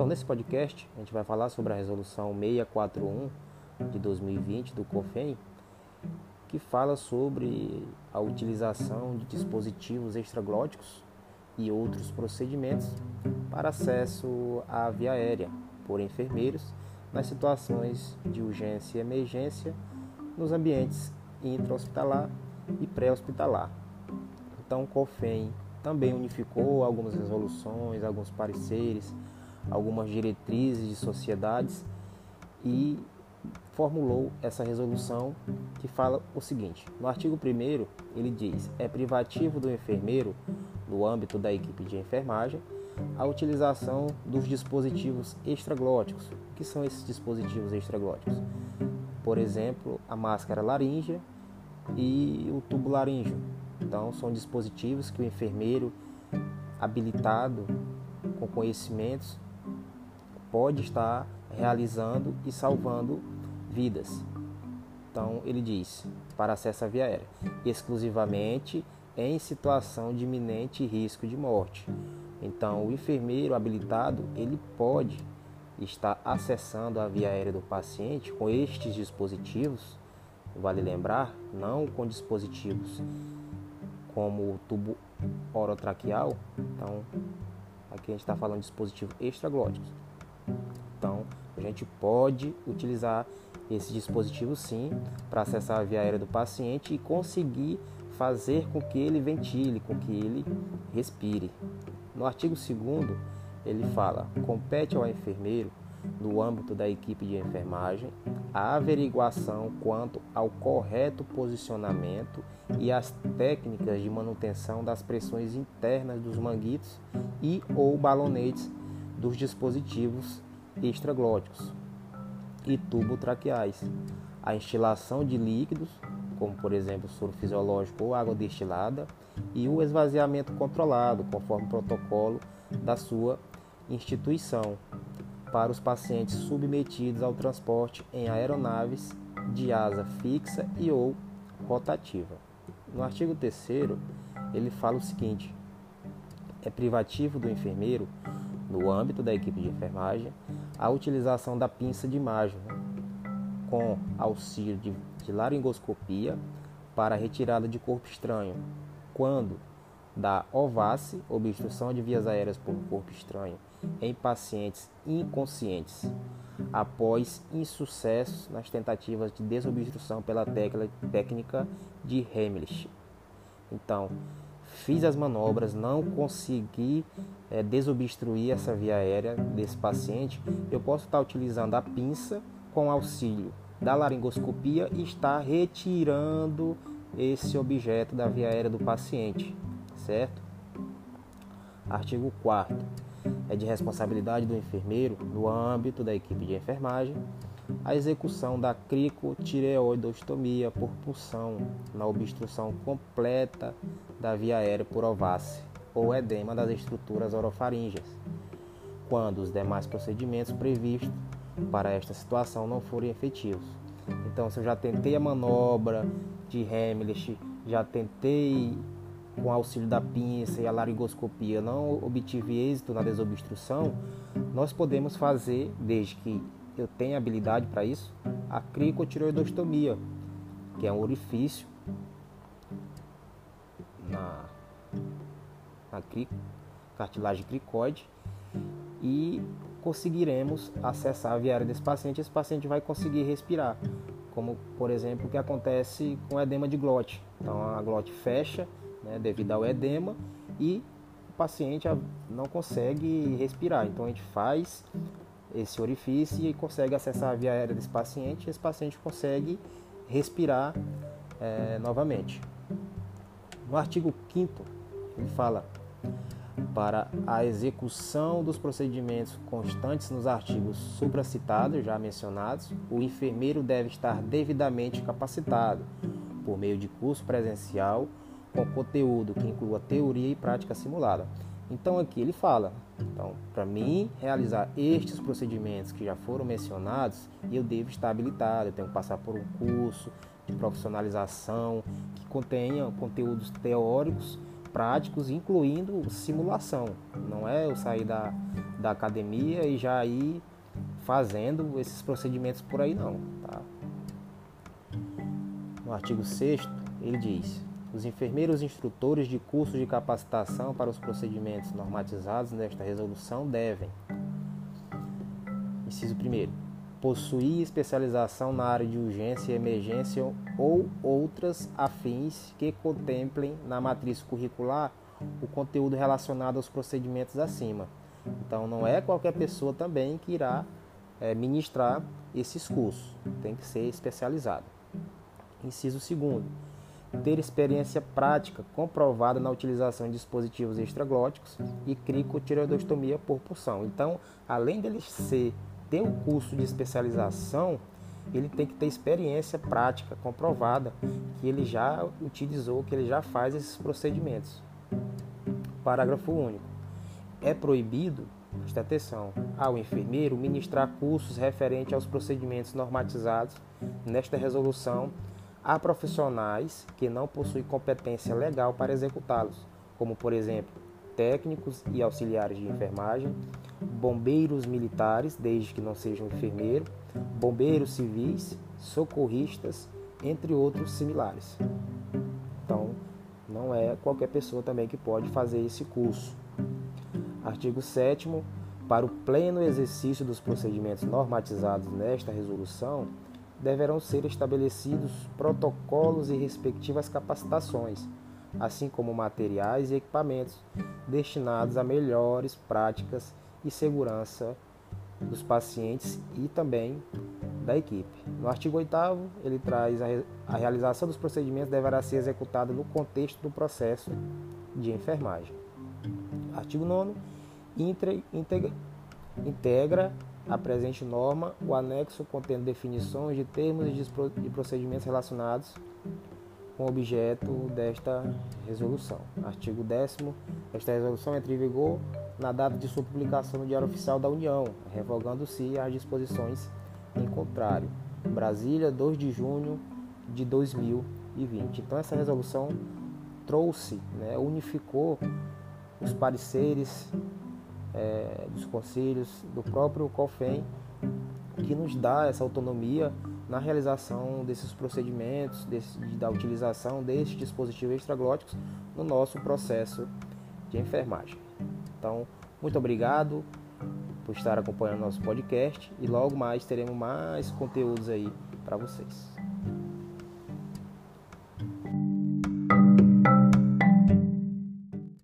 Então, nesse podcast, a gente vai falar sobre a resolução 641 de 2020 do COFEM, que fala sobre a utilização de dispositivos extraglóticos e outros procedimentos para acesso à via aérea por enfermeiros nas situações de urgência e emergência nos ambientes intra-hospitalar e pré-hospitalar. Então, o COFEM também unificou algumas resoluções, alguns pareceres, algumas diretrizes de sociedades e formulou essa resolução que fala o seguinte: no artigo 1 ele diz: é privativo do enfermeiro, no âmbito da equipe de enfermagem, a utilização dos dispositivos extraglóticos. O que são esses dispositivos extraglóticos? Por exemplo, a máscara laríngea e o tubo laríngeo. Então, são dispositivos que o enfermeiro habilitado com conhecimentos pode estar realizando e salvando vidas. Então ele diz: para acesso à via aérea, exclusivamente em situação de iminente risco de morte. Então o enfermeiro habilitado ele pode estar acessando a via aérea do paciente com estes dispositivos. Vale lembrar, não com dispositivos como o tubo orotraqueal. Então aqui a gente está falando de dispositivos extraglóticos. Então a gente pode utilizar esse dispositivo sim para acessar a via aérea do paciente e conseguir fazer com que ele ventile, com que ele respire. No artigo 2 ele fala: compete ao enfermeiro, no âmbito da equipe de enfermagem, a averiguação quanto ao correto posicionamento e as técnicas de manutenção das pressões internas dos manguitos e ou balonetes dos dispositivos extraglóticos e tubo-traqueais. A instilação de líquidos, como por exemplo soro fisiológico ou água destilada, e o esvaziamento controlado, conforme o protocolo da sua instituição, para os pacientes submetidos ao transporte em aeronaves de asa fixa e ou rotativa. No artigo 3 ele fala o seguinte: é privativo do enfermeiro, no âmbito da equipe de enfermagem, a utilização da pinça de imagem com auxílio de, de laringoscopia para retirada de corpo estranho, quando da ovace, obstrução de vias aéreas por corpo estranho, em pacientes inconscientes, após insucessos nas tentativas de desobstrução pela técnica de Heimlich. Então, fiz as manobras, não consegui é, desobstruir essa via aérea desse paciente, eu posso estar utilizando a pinça com auxílio da laringoscopia e estar retirando esse objeto da via aérea do paciente, certo? Artigo 4 é de responsabilidade do enfermeiro, no âmbito da equipe de enfermagem, a execução da cricotireoidostomia por punção na obstrução completa da via aérea por ovácea ou edema das estruturas orofaríngeas, quando os demais procedimentos previstos para esta situação não forem efetivos. Então, se eu já tentei a manobra de Heimlich, já tentei com auxílio da pinça e a laringoscopia, não obtive êxito na desobstrução, nós podemos fazer, desde que eu tenha habilidade para isso, a cricotireoidostomia, que é um orifício na, na cartilagem cricoide e conseguiremos acessar a via aérea desse paciente. Esse paciente vai conseguir respirar, como por exemplo o que acontece com edema de glote. Então a glote fecha né, devido ao edema e o paciente não consegue respirar. Então a gente faz esse orifício e consegue acessar a via aérea desse paciente e esse paciente consegue respirar é, novamente. No artigo 5 ele fala para a execução dos procedimentos constantes nos artigos supracitados, já mencionados, o enfermeiro deve estar devidamente capacitado por meio de curso presencial com conteúdo que inclua teoria e prática simulada. Então aqui ele fala, então para mim realizar estes procedimentos que já foram mencionados, eu devo estar habilitado, eu tenho que passar por um curso de profissionalização que contenha conteúdos teóricos práticos, incluindo simulação. Não é eu sair da, da academia e já ir fazendo esses procedimentos por aí não. Tá? No artigo 6 ele diz: os enfermeiros instrutores de cursos de capacitação para os procedimentos normatizados nesta resolução devem. Inciso 1 possuir especialização na área de urgência e emergência ou outras afins que contemplem na matriz curricular o conteúdo relacionado aos procedimentos acima. Então, não é qualquer pessoa também que irá é, ministrar esses cursos, tem que ser especializado. Inciso 2. Ter experiência prática comprovada na utilização de dispositivos extraglóticos e cricotireoidostomia por pulsão. Então, além dele ser ter o curso de especialização, ele tem que ter experiência prática comprovada que ele já utilizou, que ele já faz esses procedimentos. Parágrafo único. É proibido, preste atenção, ao enfermeiro ministrar cursos referentes aos procedimentos normatizados nesta resolução a profissionais que não possuem competência legal para executá-los, como por exemplo, técnicos e auxiliares de enfermagem, bombeiros militares, desde que não sejam enfermeiro, bombeiros civis, socorristas, entre outros similares. Então, não é qualquer pessoa também que pode fazer esse curso. Artigo 7 para o pleno exercício dos procedimentos normatizados nesta resolução, deverão ser estabelecidos protocolos e respectivas capacitações, assim como materiais e equipamentos destinados a melhores práticas e segurança dos pacientes e também da equipe. No artigo 8 ele traz a, a realização dos procedimentos deverá ser executada no contexto do processo de enfermagem. Artigo 9 integra, integra a presente norma o anexo contendo definições de termos e de procedimentos relacionados com o objeto desta resolução. Artigo 10 esta resolução entra em vigor na data de sua publicação no Diário Oficial da União, revogando-se as disposições em contrário. Brasília, 2 de junho de 2020. Então essa resolução trouxe, né, unificou os pareceres é, dos conselhos do próprio COFEM, que nos dá essa autonomia na realização desses procedimentos, desse, da utilização desses dispositivos extraglóticos no nosso processo de enfermagem. Então, muito obrigado por estar acompanhando nosso podcast e logo mais teremos mais conteúdos aí para vocês.